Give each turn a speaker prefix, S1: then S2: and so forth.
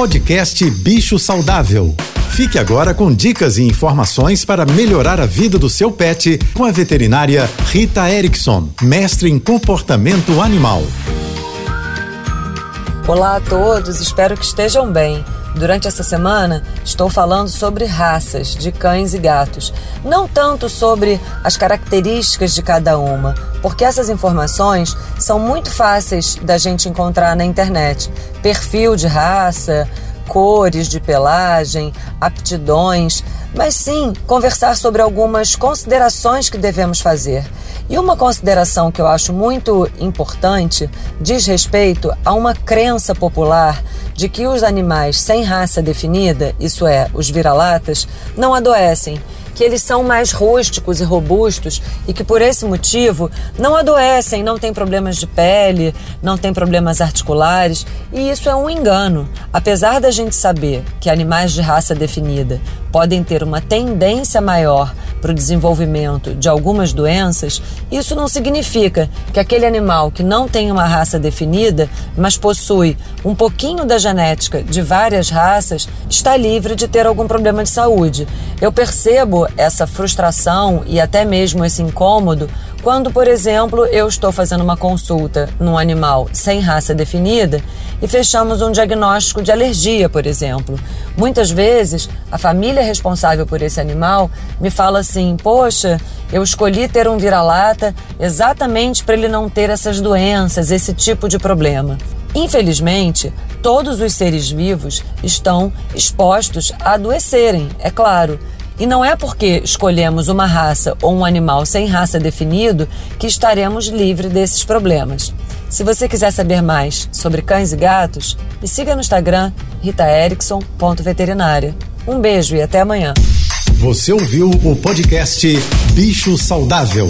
S1: Podcast Bicho Saudável. Fique agora com dicas e informações para melhorar a vida do seu pet com a veterinária Rita Erickson, mestre em comportamento animal.
S2: Olá a todos, espero que estejam bem. Durante essa semana, estou falando sobre raças de cães e gatos, não tanto sobre as características de cada uma, porque essas informações são muito fáceis da gente encontrar na internet. Perfil de raça, cores de pelagem, aptidões, mas sim conversar sobre algumas considerações que devemos fazer. E uma consideração que eu acho muito importante diz respeito a uma crença popular de que os animais sem raça definida, isso é, os vira-latas, não adoecem que eles são mais rústicos e robustos e que por esse motivo não adoecem, não têm problemas de pele, não têm problemas articulares, e isso é um engano. Apesar da gente saber que animais de raça definida podem ter uma tendência maior para o desenvolvimento de algumas doenças, isso não significa que aquele animal que não tem uma raça definida, mas possui um pouquinho da genética de várias raças, está livre de ter algum problema de saúde. Eu percebo essa frustração e até mesmo esse incômodo quando, por exemplo, eu estou fazendo uma consulta num animal sem raça definida e fechamos um diagnóstico de alergia, por exemplo. Muitas vezes, a família responsável por esse animal me fala assim: Poxa, eu escolhi ter um vira-lata exatamente para ele não ter essas doenças, esse tipo de problema. Infelizmente, todos os seres vivos estão expostos a adoecerem, é claro. E não é porque escolhemos uma raça ou um animal sem raça definido que estaremos livres desses problemas. Se você quiser saber mais sobre cães e gatos, me siga no Instagram ritaerickson.veterinária. Um beijo e até amanhã.
S1: Você ouviu o podcast Bicho Saudável.